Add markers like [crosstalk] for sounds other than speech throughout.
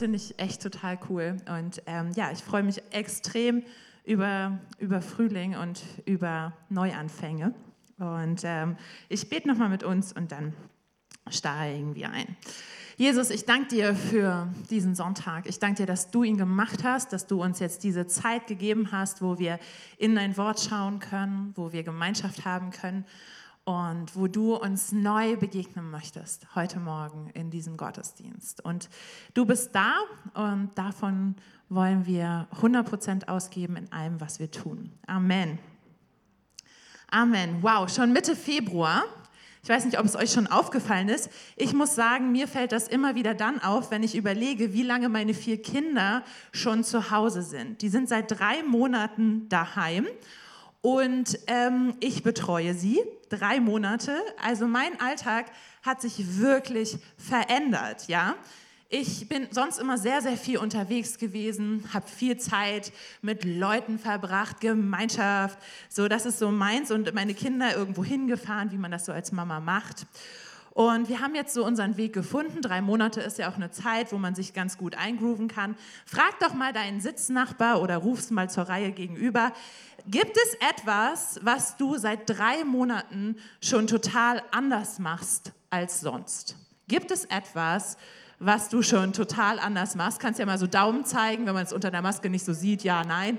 Finde ich echt total cool. Und ähm, ja, ich freue mich extrem über, über Frühling und über Neuanfänge. Und ähm, ich bete nochmal mit uns und dann steigen wir ein. Jesus, ich danke dir für diesen Sonntag. Ich danke dir, dass du ihn gemacht hast, dass du uns jetzt diese Zeit gegeben hast, wo wir in dein Wort schauen können, wo wir Gemeinschaft haben können und wo du uns neu begegnen möchtest heute Morgen in diesem Gottesdienst. Und du bist da und davon wollen wir 100% ausgeben in allem, was wir tun. Amen. Amen. Wow, schon Mitte Februar. Ich weiß nicht, ob es euch schon aufgefallen ist. Ich muss sagen, mir fällt das immer wieder dann auf, wenn ich überlege, wie lange meine vier Kinder schon zu Hause sind. Die sind seit drei Monaten daheim und ähm, ich betreue sie drei Monate. Also mein Alltag hat sich wirklich verändert, ja. Ich bin sonst immer sehr, sehr viel unterwegs gewesen, habe viel Zeit mit Leuten verbracht, Gemeinschaft. So, das ist so meins und meine Kinder irgendwo hingefahren, wie man das so als Mama macht. Und wir haben jetzt so unseren Weg gefunden. Drei Monate ist ja auch eine Zeit, wo man sich ganz gut eingrooven kann. Frag doch mal deinen Sitznachbar oder ruf's mal zur Reihe gegenüber. Gibt es etwas, was du seit drei Monaten schon total anders machst als sonst? Gibt es etwas, was du schon total anders machst? Kannst ja mal so Daumen zeigen, wenn man es unter der Maske nicht so sieht. Ja, nein.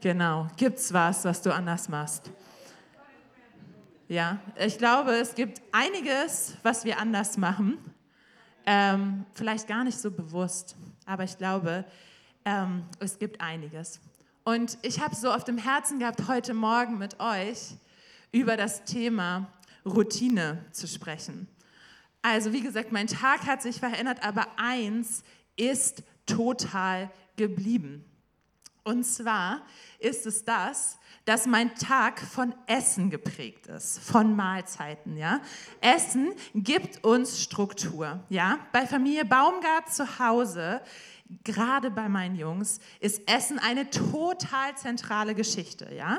Genau. Gibt es was, was du anders machst? Ja, ich glaube, es gibt einiges, was wir anders machen. Ähm, vielleicht gar nicht so bewusst, aber ich glaube, ähm, es gibt einiges. Und ich habe so auf dem Herzen gehabt, heute Morgen mit euch über das Thema Routine zu sprechen. Also wie gesagt, mein Tag hat sich verändert, aber eins ist total geblieben. Und zwar ist es das, dass mein Tag von Essen geprägt ist, von Mahlzeiten, ja. Essen gibt uns Struktur, ja. Bei Familie Baumgart zu Hause, gerade bei meinen Jungs, ist Essen eine total zentrale Geschichte, ja.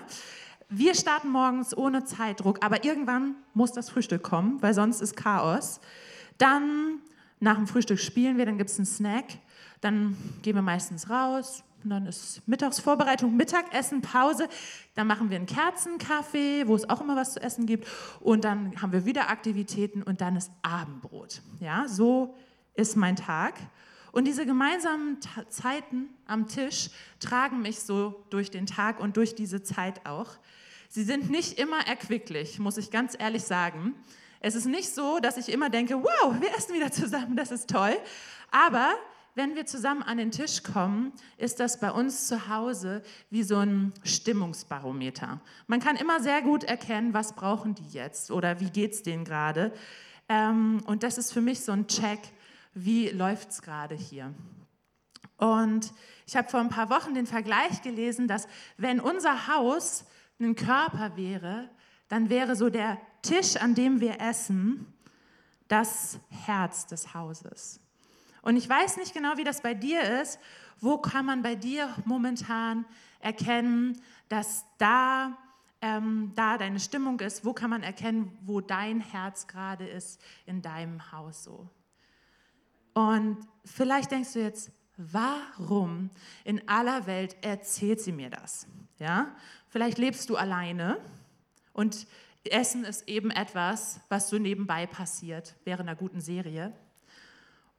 Wir starten morgens ohne Zeitdruck, aber irgendwann muss das Frühstück kommen, weil sonst ist Chaos. Dann nach dem Frühstück spielen wir, dann gibt es einen Snack, dann gehen wir meistens raus, und dann ist Mittagsvorbereitung, Mittagessen, Pause. Dann machen wir einen Kerzenkaffee, wo es auch immer was zu essen gibt. Und dann haben wir wieder Aktivitäten und dann ist Abendbrot. Ja, so ist mein Tag. Und diese gemeinsamen Zeiten am Tisch tragen mich so durch den Tag und durch diese Zeit auch. Sie sind nicht immer erquicklich, muss ich ganz ehrlich sagen. Es ist nicht so, dass ich immer denke, wow, wir essen wieder zusammen, das ist toll. Aber wenn wir zusammen an den Tisch kommen, ist das bei uns zu Hause wie so ein Stimmungsbarometer. Man kann immer sehr gut erkennen, was brauchen die jetzt oder wie geht es denen gerade. Ähm, und das ist für mich so ein Check, wie läuft es gerade hier. Und ich habe vor ein paar Wochen den Vergleich gelesen, dass wenn unser Haus ein Körper wäre, dann wäre so der Tisch, an dem wir essen, das Herz des Hauses. Und ich weiß nicht genau, wie das bei dir ist. Wo kann man bei dir momentan erkennen, dass da, ähm, da deine Stimmung ist? Wo kann man erkennen, wo dein Herz gerade ist in deinem Haus so? Und vielleicht denkst du jetzt, warum in aller Welt erzählt sie mir das? Ja? Vielleicht lebst du alleine und Essen ist eben etwas, was so nebenbei passiert während einer guten Serie.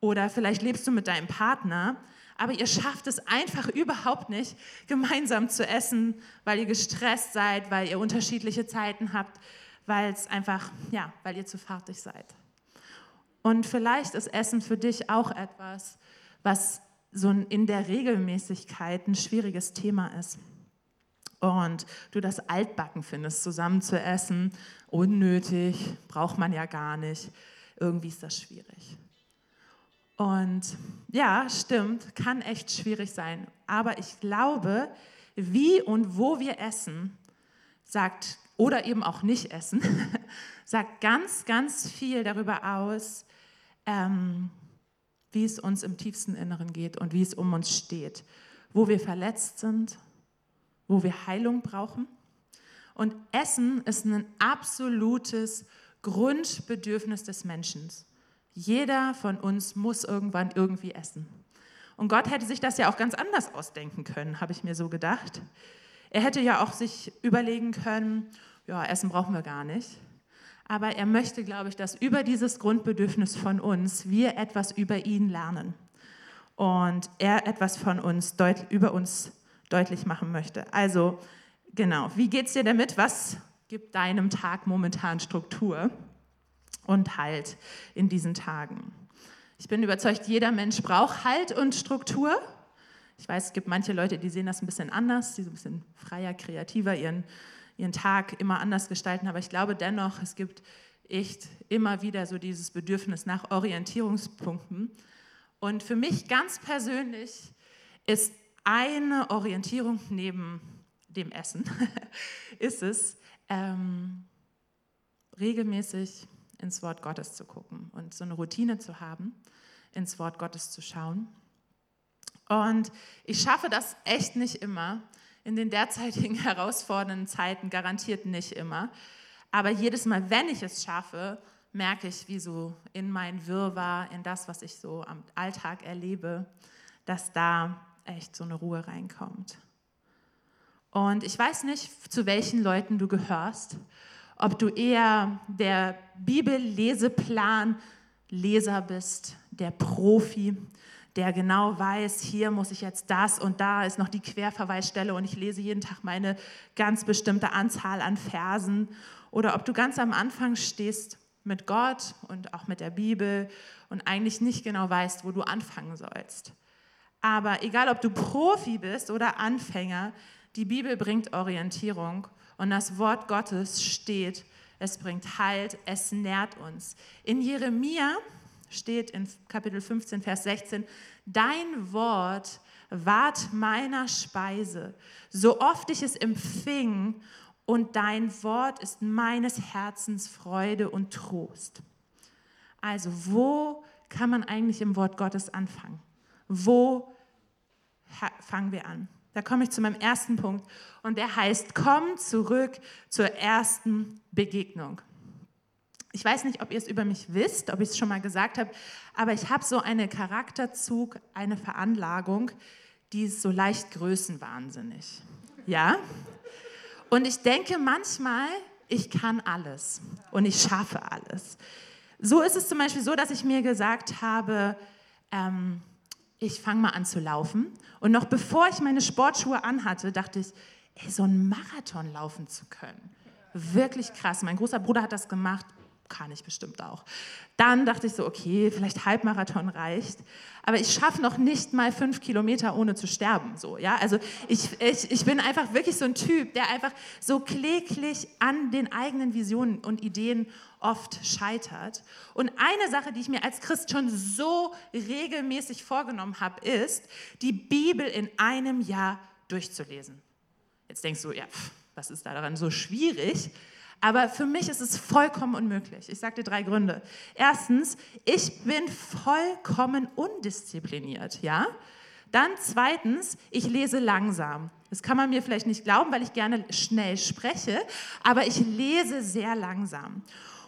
Oder vielleicht lebst du mit deinem Partner, aber ihr schafft es einfach überhaupt nicht, gemeinsam zu essen, weil ihr gestresst seid, weil ihr unterschiedliche Zeiten habt, weil es einfach, ja, weil ihr zu fertig seid. Und vielleicht ist Essen für dich auch etwas, was so in der Regelmäßigkeit ein schwieriges Thema ist. Und du das altbacken findest, zusammen zu essen, unnötig, braucht man ja gar nicht. Irgendwie ist das schwierig. Und ja, stimmt, kann echt schwierig sein. Aber ich glaube, wie und wo wir essen, sagt, oder eben auch nicht essen, [laughs] sagt ganz, ganz viel darüber aus, ähm, wie es uns im tiefsten Inneren geht und wie es um uns steht, wo wir verletzt sind, wo wir Heilung brauchen. Und Essen ist ein absolutes Grundbedürfnis des Menschen. Jeder von uns muss irgendwann irgendwie essen. Und Gott hätte sich das ja auch ganz anders ausdenken können, habe ich mir so gedacht. Er hätte ja auch sich überlegen können, ja, Essen brauchen wir gar nicht. Aber er möchte, glaube ich, dass über dieses Grundbedürfnis von uns wir etwas über ihn lernen. Und er etwas von uns, über uns deutlich machen möchte. Also, genau, wie geht es dir damit? Was gibt deinem Tag momentan Struktur und Halt in diesen Tagen? Ich bin überzeugt, jeder Mensch braucht Halt und Struktur. Ich weiß, es gibt manche Leute, die sehen das ein bisschen anders, die so ein bisschen freier, kreativer ihren, ihren Tag immer anders gestalten. Aber ich glaube dennoch, es gibt echt immer wieder so dieses Bedürfnis nach Orientierungspunkten. Und für mich ganz persönlich ist eine Orientierung neben dem Essen, [laughs] ist es, ähm, regelmäßig ins Wort Gottes zu gucken und so eine Routine zu haben, ins Wort Gottes zu schauen. Und ich schaffe das echt nicht immer, in den derzeitigen [laughs] herausfordernden Zeiten garantiert nicht immer. Aber jedes Mal, wenn ich es schaffe, merke ich, wie so in mein Wirrwarr, in das, was ich so am Alltag erlebe, dass da echt so eine Ruhe reinkommt. Und ich weiß nicht, zu welchen Leuten du gehörst, ob du eher der Bibelleseplan-Leser bist, der Profi, der genau weiß, hier muss ich jetzt das und da ist noch die Querverweisstelle und ich lese jeden Tag meine ganz bestimmte Anzahl an Versen. Oder ob du ganz am Anfang stehst mit Gott und auch mit der Bibel und eigentlich nicht genau weißt, wo du anfangen sollst. Aber egal, ob du Profi bist oder Anfänger, die Bibel bringt Orientierung und das Wort Gottes steht. Es bringt Halt, es nährt uns. In Jeremia steht in Kapitel 15, Vers 16, Dein Wort ward meiner Speise, so oft ich es empfing, und dein Wort ist meines Herzens Freude und Trost. Also, wo kann man eigentlich im Wort Gottes anfangen? Wo fangen wir an? Da komme ich zu meinem ersten Punkt und der heißt, komm zurück zur ersten Begegnung. Ich weiß nicht, ob ihr es über mich wisst, ob ich es schon mal gesagt habe, aber ich habe so einen Charakterzug, eine Veranlagung, die ist so leicht größenwahnsinnig. Ja? Und ich denke manchmal, ich kann alles und ich schaffe alles. So ist es zum Beispiel so, dass ich mir gesagt habe, ähm, ich fange mal an zu laufen. Und noch bevor ich meine Sportschuhe anhatte, dachte ich, ey, so einen Marathon laufen zu können. Wirklich krass. Mein großer Bruder hat das gemacht kann ich bestimmt auch. Dann dachte ich so, okay, vielleicht Halbmarathon reicht, aber ich schaffe noch nicht mal fünf Kilometer ohne zu sterben. So, ja? Also ich, ich, ich bin einfach wirklich so ein Typ, der einfach so kläglich an den eigenen Visionen und Ideen oft scheitert. Und eine Sache, die ich mir als Christ schon so regelmäßig vorgenommen habe, ist, die Bibel in einem Jahr durchzulesen. Jetzt denkst du, ja, pff, was ist da daran so schwierig? Aber für mich ist es vollkommen unmöglich. Ich sage dir drei Gründe. Erstens, ich bin vollkommen undiszipliniert, ja? Dann zweitens, ich lese langsam. Das kann man mir vielleicht nicht glauben, weil ich gerne schnell spreche, aber ich lese sehr langsam.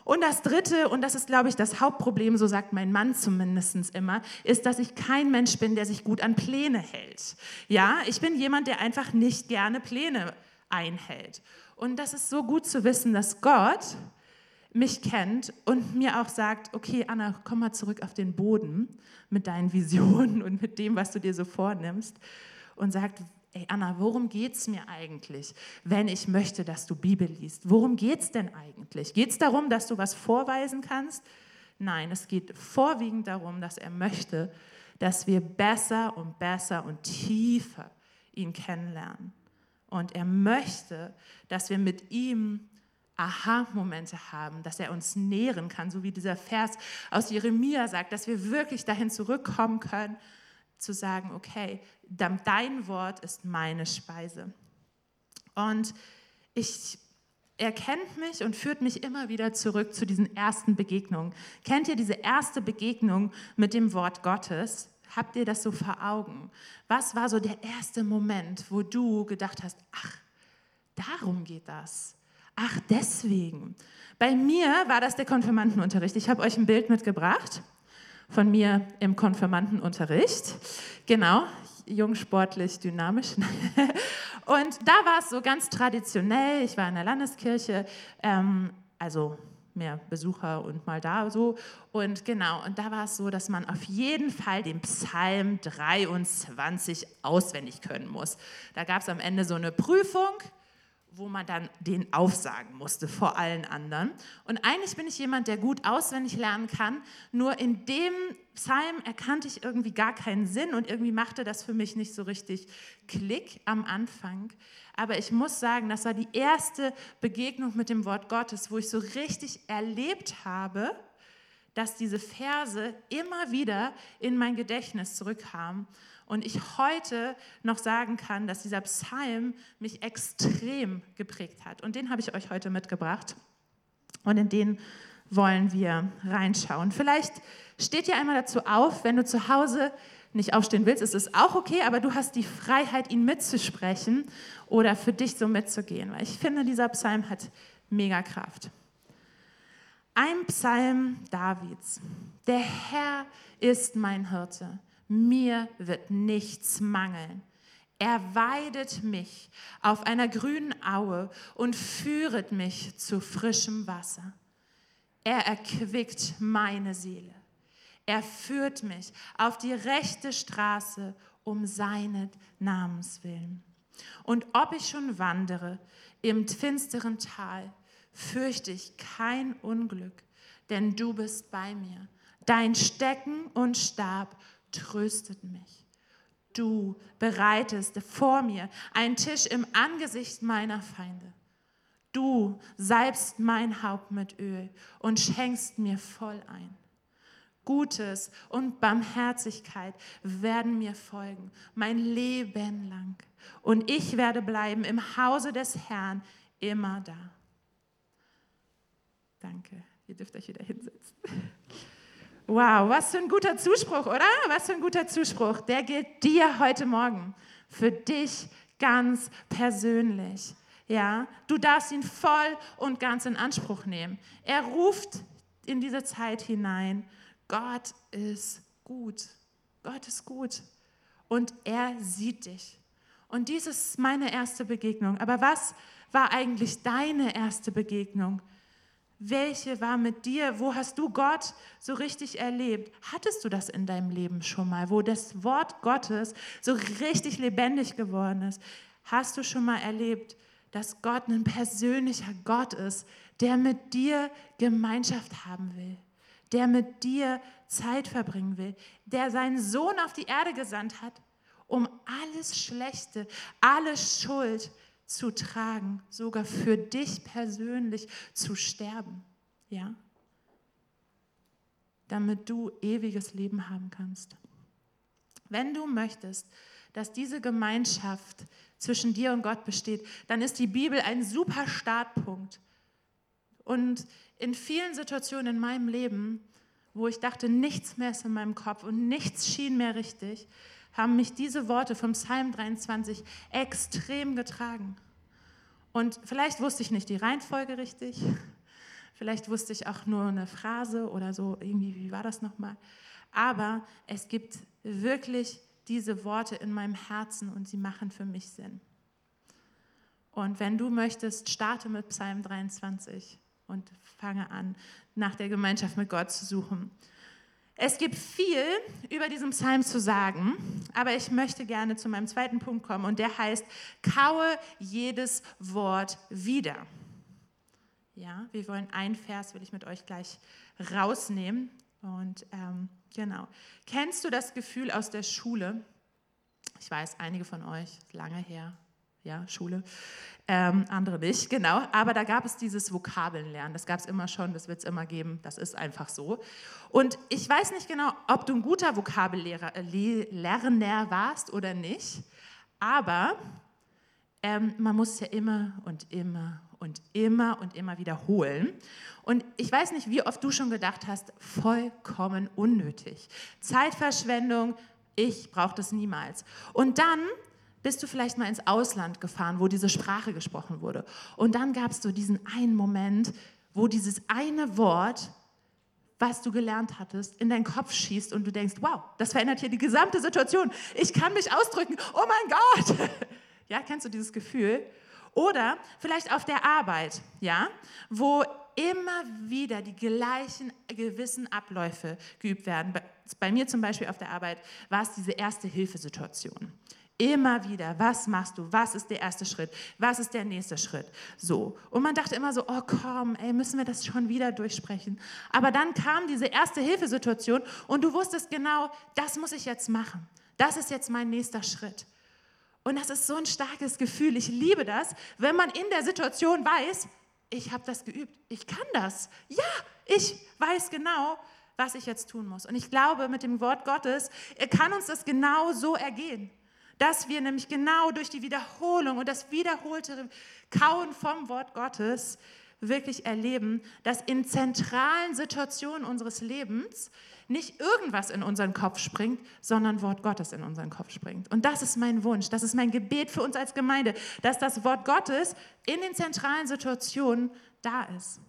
Und das Dritte, und das ist, glaube ich, das Hauptproblem, so sagt mein Mann zumindest immer, ist, dass ich kein Mensch bin, der sich gut an Pläne hält. Ja, ich bin jemand, der einfach nicht gerne Pläne einhält. Und das ist so gut zu wissen, dass Gott mich kennt und mir auch sagt, okay, Anna, komm mal zurück auf den Boden mit deinen Visionen und mit dem, was du dir so vornimmst und sagt, ey Anna, worum geht es mir eigentlich, wenn ich möchte, dass du Bibel liest? Worum geht es denn eigentlich? Geht es darum, dass du was vorweisen kannst? Nein, es geht vorwiegend darum, dass er möchte, dass wir besser und besser und tiefer ihn kennenlernen. Und er möchte, dass wir mit ihm Aha-Momente haben, dass er uns nähren kann, so wie dieser Vers aus Jeremia sagt, dass wir wirklich dahin zurückkommen können, zu sagen, okay, dein Wort ist meine Speise. Und ich, er kennt mich und führt mich immer wieder zurück zu diesen ersten Begegnungen. Kennt ihr diese erste Begegnung mit dem Wort Gottes? Habt ihr das so vor Augen? Was war so der erste Moment, wo du gedacht hast, ach, darum geht das? Ach, deswegen. Bei mir war das der Konfirmandenunterricht. Ich habe euch ein Bild mitgebracht von mir im Konfirmandenunterricht. Genau, jung, sportlich, dynamisch. [laughs] Und da war es so ganz traditionell. Ich war in der Landeskirche, ähm, also mehr Besucher und mal da so. Und genau, und da war es so, dass man auf jeden Fall den Psalm 23 auswendig können muss. Da gab es am Ende so eine Prüfung wo man dann den aufsagen musste vor allen anderen. Und eigentlich bin ich jemand, der gut auswendig lernen kann, nur in dem Psalm erkannte ich irgendwie gar keinen Sinn und irgendwie machte das für mich nicht so richtig Klick am Anfang. Aber ich muss sagen, das war die erste Begegnung mit dem Wort Gottes, wo ich so richtig erlebt habe, dass diese Verse immer wieder in mein Gedächtnis zurückkamen und ich heute noch sagen kann, dass dieser Psalm mich extrem geprägt hat. Und den habe ich euch heute mitgebracht. Und in den wollen wir reinschauen. Vielleicht steht ihr einmal dazu auf, wenn du zu Hause nicht aufstehen willst, ist es auch okay, aber du hast die Freiheit, ihn mitzusprechen oder für dich so mitzugehen, weil ich finde, dieser Psalm hat mega Kraft. Ein Psalm Davids. Der Herr ist mein Hirte mir wird nichts mangeln. Er weidet mich auf einer grünen Aue und führet mich zu frischem Wasser. Er erquickt meine Seele. Er führt mich auf die rechte Straße um seinen Namens willen. Und ob ich schon wandere im finsteren Tal, fürchte ich kein Unglück, denn du bist bei mir. Dein Stecken und Stab tröstet mich. Du bereitest vor mir einen Tisch im Angesicht meiner Feinde. Du salbst mein Haupt mit Öl und schenkst mir voll ein. Gutes und Barmherzigkeit werden mir folgen, mein Leben lang. Und ich werde bleiben im Hause des Herrn immer da. Danke. Ihr dürft euch wieder hinsetzen. Wow, was für ein guter Zuspruch, oder? Was für ein guter Zuspruch. Der gilt dir heute Morgen. Für dich ganz persönlich. Ja, du darfst ihn voll und ganz in Anspruch nehmen. Er ruft in diese Zeit hinein. Gott ist gut. Gott ist gut. Und er sieht dich. Und dies ist meine erste Begegnung. Aber was war eigentlich deine erste Begegnung welche war mit dir? Wo hast du Gott so richtig erlebt? Hattest du das in deinem Leben schon mal, wo das Wort Gottes so richtig lebendig geworden ist? Hast du schon mal erlebt, dass Gott ein persönlicher Gott ist, der mit dir Gemeinschaft haben will, der mit dir Zeit verbringen will, der seinen Sohn auf die Erde gesandt hat, um alles Schlechte, alle Schuld, zu tragen, sogar für dich persönlich zu sterben. Ja? Damit du ewiges Leben haben kannst. Wenn du möchtest, dass diese Gemeinschaft zwischen dir und Gott besteht, dann ist die Bibel ein super Startpunkt. Und in vielen Situationen in meinem Leben, wo ich dachte, nichts mehr ist in meinem Kopf und nichts schien mehr richtig, haben mich diese Worte vom Psalm 23 extrem getragen. Und vielleicht wusste ich nicht die Reihenfolge richtig, vielleicht wusste ich auch nur eine Phrase oder so, irgendwie, wie war das nochmal? Aber es gibt wirklich diese Worte in meinem Herzen und sie machen für mich Sinn. Und wenn du möchtest, starte mit Psalm 23 und fange an, nach der Gemeinschaft mit Gott zu suchen. Es gibt viel über diesen Psalm zu sagen, aber ich möchte gerne zu meinem zweiten Punkt kommen und der heißt, kaue jedes Wort wieder. Ja, wir wollen einen Vers, will ich mit euch gleich rausnehmen. Und ähm, genau. Kennst du das Gefühl aus der Schule? Ich weiß, einige von euch, lange her, ja, Schule, ähm, andere nicht, genau. Aber da gab es dieses Vokabelnlernen. Das gab es immer schon, das wird es immer geben. Das ist einfach so. Und ich weiß nicht genau, ob du ein guter Vokabellerner äh, warst oder nicht. Aber ähm, man muss es ja immer und immer und immer und immer wiederholen. Und ich weiß nicht, wie oft du schon gedacht hast, vollkommen unnötig. Zeitverschwendung, ich brauche das niemals. Und dann bist du vielleicht mal ins Ausland gefahren, wo diese Sprache gesprochen wurde. Und dann gab es so diesen einen Moment, wo dieses eine Wort was du gelernt hattest, in deinen Kopf schießt und du denkst, wow, das verändert hier die gesamte Situation. Ich kann mich ausdrücken. Oh mein Gott. [laughs] Ja, kennst du dieses Gefühl? Oder vielleicht auf der Arbeit, ja, wo immer wieder die gleichen gewissen Abläufe geübt werden. Bei mir zum Beispiel auf der Arbeit war es diese erste Hilfesituation. Immer wieder, was machst du? Was ist der erste Schritt? Was ist der nächste Schritt? So. Und man dachte immer so, oh komm, ey, müssen wir das schon wieder durchsprechen. Aber dann kam diese erste Hilfesituation und du wusstest genau, das muss ich jetzt machen. Das ist jetzt mein nächster Schritt. Und das ist so ein starkes Gefühl. Ich liebe das, wenn man in der Situation weiß, ich habe das geübt, ich kann das. Ja, ich weiß genau, was ich jetzt tun muss. Und ich glaube, mit dem Wort Gottes kann uns das genau so ergehen dass wir nämlich genau durch die Wiederholung und das wiederholte Kauen vom Wort Gottes wirklich erleben, dass in zentralen Situationen unseres Lebens nicht irgendwas in unseren Kopf springt, sondern Wort Gottes in unseren Kopf springt. Und das ist mein Wunsch, das ist mein Gebet für uns als Gemeinde, dass das Wort Gottes in den zentralen Situationen da ist.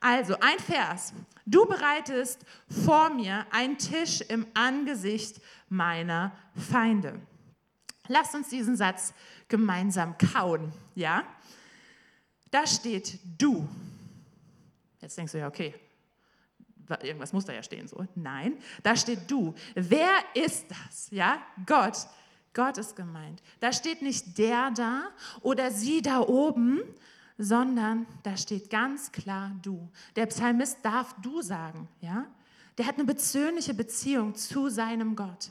Also ein Vers. Du bereitest vor mir einen Tisch im Angesicht meiner Feinde. Lass uns diesen Satz gemeinsam kauen, ja? Da steht du. Jetzt denkst du ja, okay, irgendwas muss da ja stehen so. Nein, da steht du. Wer ist das? Ja, Gott. Gott ist gemeint. Da steht nicht der da oder sie da oben, sondern da steht ganz klar du. Der Psalmist darf du sagen, ja? Der hat eine persönliche Beziehung zu seinem Gott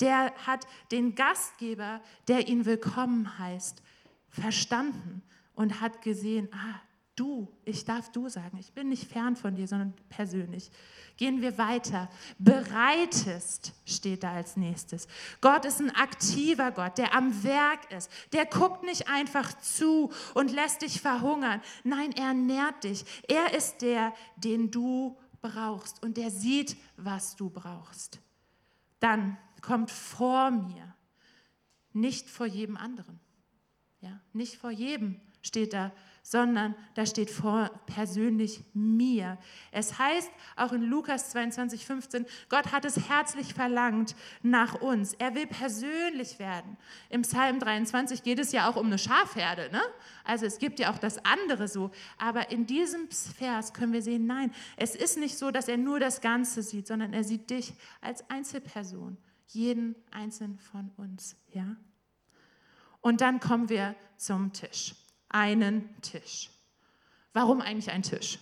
der hat den Gastgeber, der ihn willkommen heißt, verstanden und hat gesehen, ah, du, ich darf du sagen, ich bin nicht fern von dir, sondern persönlich. Gehen wir weiter. Bereitest steht da als nächstes. Gott ist ein aktiver Gott, der am Werk ist. Der guckt nicht einfach zu und lässt dich verhungern. Nein, er nährt dich. Er ist der, den du brauchst und der sieht, was du brauchst. Dann kommt vor mir, nicht vor jedem anderen. Ja, nicht vor jedem steht da, sondern da steht vor persönlich mir. Es heißt auch in Lukas 22, 15, Gott hat es herzlich verlangt nach uns. Er will persönlich werden. Im Psalm 23 geht es ja auch um eine Schafherde. Ne? Also es gibt ja auch das andere so. Aber in diesem Vers können wir sehen, nein, es ist nicht so, dass er nur das Ganze sieht, sondern er sieht dich als Einzelperson jeden einzelnen von uns, ja? Und dann kommen wir zum Tisch. Einen Tisch. Warum eigentlich ein Tisch?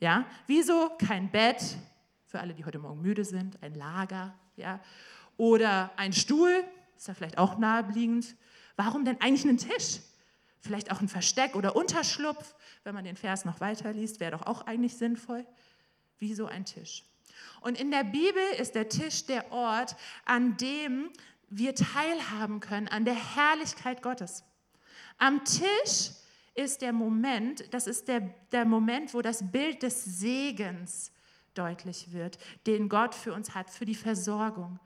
Ja? Wieso kein Bett für alle, die heute Morgen müde sind, ein Lager, ja? Oder ein Stuhl, ist ja vielleicht auch naheliegend. Warum denn eigentlich einen Tisch? Vielleicht auch ein Versteck oder Unterschlupf, wenn man den Vers noch weiterliest, wäre doch auch eigentlich sinnvoll. Wieso ein Tisch? Und in der Bibel ist der Tisch der Ort, an dem wir teilhaben können, an der Herrlichkeit Gottes. Am Tisch ist der Moment, das ist der, der Moment, wo das Bild des Segens deutlich wird, den Gott für uns hat, für die Versorgung.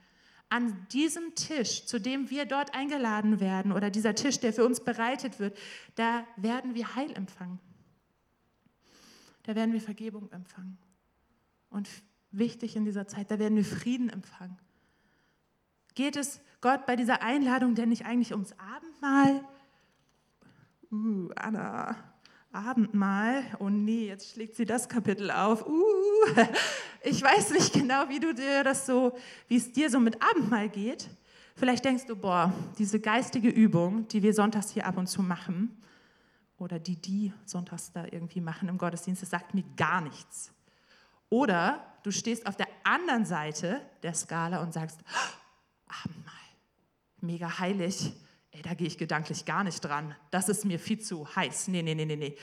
An diesem Tisch, zu dem wir dort eingeladen werden, oder dieser Tisch, der für uns bereitet wird, da werden wir Heil empfangen. Da werden wir Vergebung empfangen. Und wichtig in dieser Zeit. Da werden wir Frieden empfangen. Geht es Gott bei dieser Einladung denn nicht eigentlich ums Abendmahl? Uh, Anna, Abendmahl. Oh nee, jetzt schlägt sie das Kapitel auf. Uh, [laughs] ich weiß nicht genau, wie du dir das so, wie es dir so mit Abendmahl geht. Vielleicht denkst du, boah, diese geistige Übung, die wir sonntags hier ab und zu machen, oder die die sonntags da irgendwie machen im Gottesdienst, das sagt mir gar nichts. Oder du stehst auf der anderen Seite der Skala und sagst, Abendmahl, mega heilig. Ey, da gehe ich gedanklich gar nicht dran. Das ist mir viel zu heiß. Nee, nee, nee, nee, nee.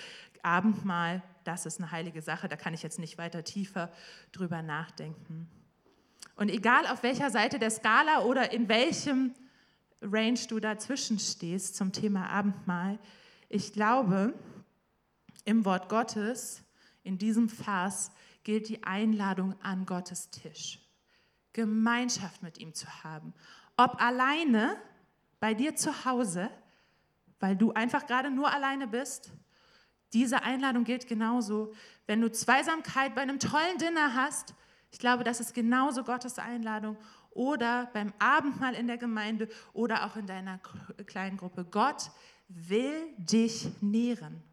Abendmahl, das ist eine heilige Sache. Da kann ich jetzt nicht weiter tiefer drüber nachdenken. Und egal auf welcher Seite der Skala oder in welchem Range du dazwischen stehst zum Thema Abendmahl, ich glaube, im Wort Gottes, in diesem Vers, gilt die Einladung an Gottes Tisch. Gemeinschaft mit ihm zu haben. Ob alleine bei dir zu Hause, weil du einfach gerade nur alleine bist, diese Einladung gilt genauso. Wenn du Zweisamkeit bei einem tollen Dinner hast, ich glaube, das ist genauso Gottes Einladung. Oder beim Abendmahl in der Gemeinde oder auch in deiner kleinen Gruppe. Gott will dich nähren.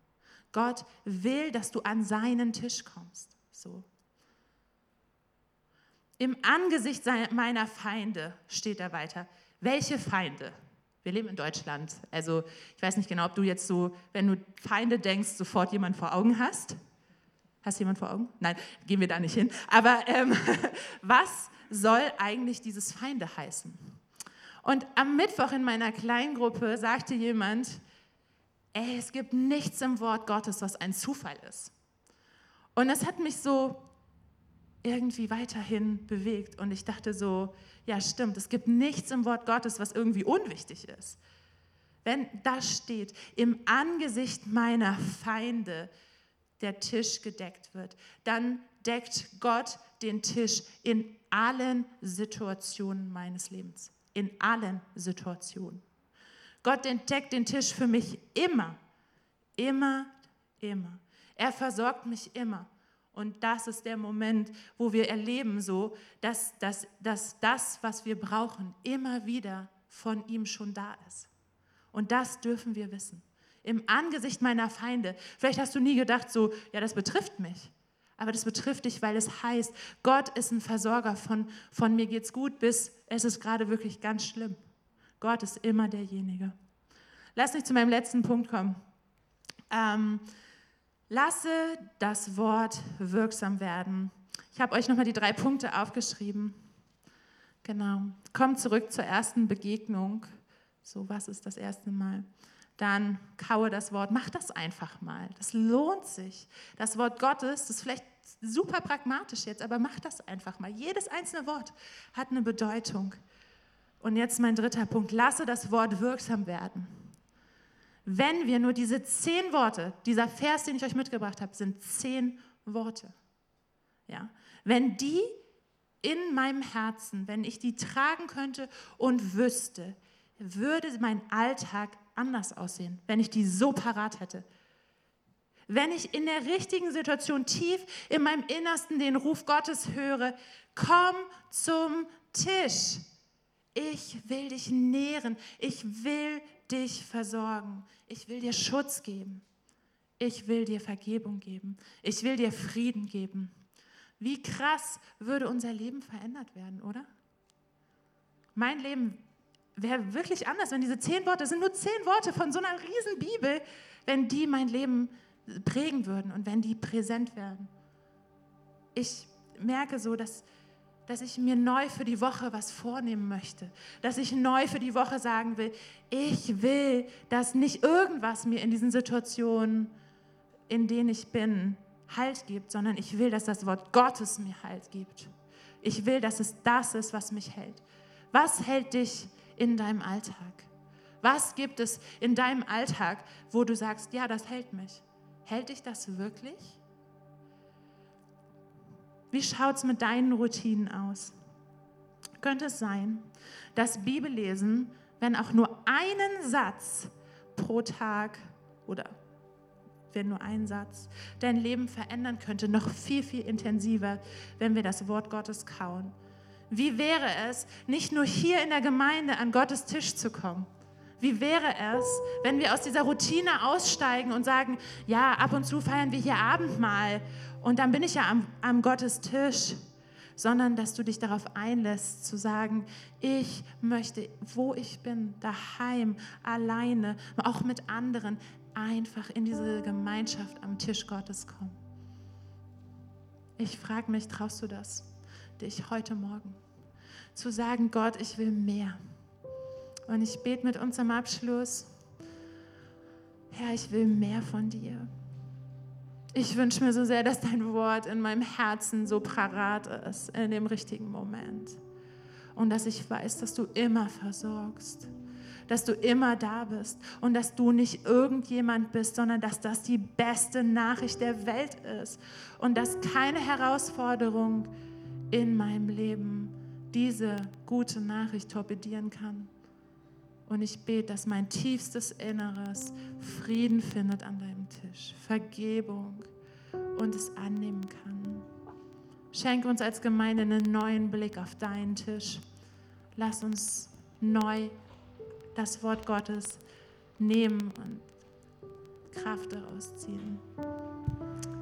Gott will, dass du an seinen Tisch kommst. So. Im Angesicht meiner Feinde steht er weiter. Welche Feinde? Wir leben in Deutschland. Also ich weiß nicht genau, ob du jetzt so, wenn du Feinde denkst, sofort jemanden vor Augen hast. Hast du jemanden vor Augen? Nein, gehen wir da nicht hin. Aber ähm, [laughs] was soll eigentlich dieses Feinde heißen? Und am Mittwoch in meiner Kleingruppe sagte jemand, ey, es gibt nichts im Wort Gottes, was ein Zufall ist. Und das hat mich so irgendwie weiterhin bewegt. Und ich dachte so, ja stimmt, es gibt nichts im Wort Gottes, was irgendwie unwichtig ist. Wenn da steht, im Angesicht meiner Feinde der Tisch gedeckt wird, dann deckt Gott den Tisch in allen Situationen meines Lebens. In allen Situationen. Gott entdeckt den Tisch für mich immer, immer, immer. Er versorgt mich immer. Und das ist der Moment, wo wir erleben, so, dass, dass, dass das, was wir brauchen, immer wieder von ihm schon da ist. Und das dürfen wir wissen. Im Angesicht meiner Feinde. Vielleicht hast du nie gedacht, so, ja, das betrifft mich. Aber das betrifft dich, weil es heißt, Gott ist ein Versorger von, von mir geht's gut bis es ist gerade wirklich ganz schlimm. Gott ist immer derjenige. Lass mich zu meinem letzten Punkt kommen. Ähm, lasse das Wort wirksam werden. Ich habe euch nochmal die drei Punkte aufgeschrieben. Genau. Komm zurück zur ersten Begegnung. So, was ist das erste Mal? Dann kaue das Wort. Mach das einfach mal. Das lohnt sich. Das Wort Gottes, das ist vielleicht super pragmatisch jetzt, aber mach das einfach mal. Jedes einzelne Wort hat eine Bedeutung. Und jetzt mein dritter Punkt. Lasse das Wort wirksam werden. Wenn wir nur diese zehn Worte, dieser Vers, den ich euch mitgebracht habe, sind zehn Worte. Ja? Wenn die in meinem Herzen, wenn ich die tragen könnte und wüsste, würde mein Alltag anders aussehen, wenn ich die so parat hätte. Wenn ich in der richtigen Situation tief in meinem Innersten den Ruf Gottes höre, komm zum Tisch. Ich will dich nähren. Ich will dich versorgen. Ich will dir Schutz geben. Ich will dir Vergebung geben. Ich will dir Frieden geben. Wie krass würde unser Leben verändert werden, oder? Mein Leben wäre wirklich anders, wenn diese zehn Worte, das sind nur zehn Worte von so einer riesen Bibel, wenn die mein Leben prägen würden und wenn die präsent werden. Ich merke so, dass dass ich mir neu für die Woche was vornehmen möchte, dass ich neu für die Woche sagen will, ich will, dass nicht irgendwas mir in diesen Situationen, in denen ich bin, Halt gibt, sondern ich will, dass das Wort Gottes mir Halt gibt. Ich will, dass es das ist, was mich hält. Was hält dich in deinem Alltag? Was gibt es in deinem Alltag, wo du sagst, ja, das hält mich? Hält dich das wirklich? Wie schaut es mit deinen Routinen aus? Könnte es sein, dass Bibellesen, wenn auch nur einen Satz pro Tag oder wenn nur ein Satz dein Leben verändern könnte, noch viel, viel intensiver, wenn wir das Wort Gottes kauen? Wie wäre es, nicht nur hier in der Gemeinde an Gottes Tisch zu kommen? Wie wäre es, wenn wir aus dieser Routine aussteigen und sagen, ja, ab und zu feiern wir hier Abendmahl und dann bin ich ja am, am Gottes Tisch, sondern dass du dich darauf einlässt zu sagen, ich möchte, wo ich bin, daheim, alleine, auch mit anderen, einfach in diese Gemeinschaft am Tisch Gottes kommen. Ich frage mich, traust du das, dich heute Morgen zu sagen, Gott, ich will mehr. Und ich bete mit uns am Abschluss, Herr, ich will mehr von dir. Ich wünsche mir so sehr, dass dein Wort in meinem Herzen so parat ist in dem richtigen Moment. Und dass ich weiß, dass du immer versorgst, dass du immer da bist und dass du nicht irgendjemand bist, sondern dass das die beste Nachricht der Welt ist und dass keine Herausforderung in meinem Leben diese gute Nachricht torpedieren kann. Und ich bete, dass mein tiefstes Inneres Frieden findet an deinem Tisch, Vergebung und es annehmen kann. Schenke uns als Gemeinde einen neuen Blick auf deinen Tisch. Lass uns neu das Wort Gottes nehmen und Kraft daraus ziehen.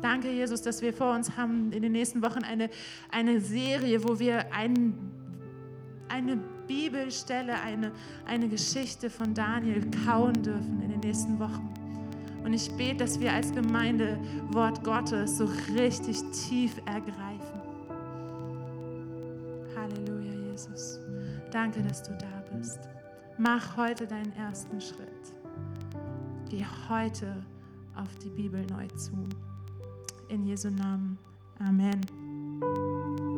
Danke, Jesus, dass wir vor uns haben in den nächsten Wochen eine, eine Serie, wo wir ein, eine Bibelstelle, eine, eine Geschichte von Daniel kauen dürfen in den nächsten Wochen. Und ich bete, dass wir als Gemeinde Wort Gottes so richtig tief ergreifen. Halleluja, Jesus. Danke, dass du da bist. Mach heute deinen ersten Schritt. Geh heute auf die Bibel neu zu. In Jesu Namen. Amen.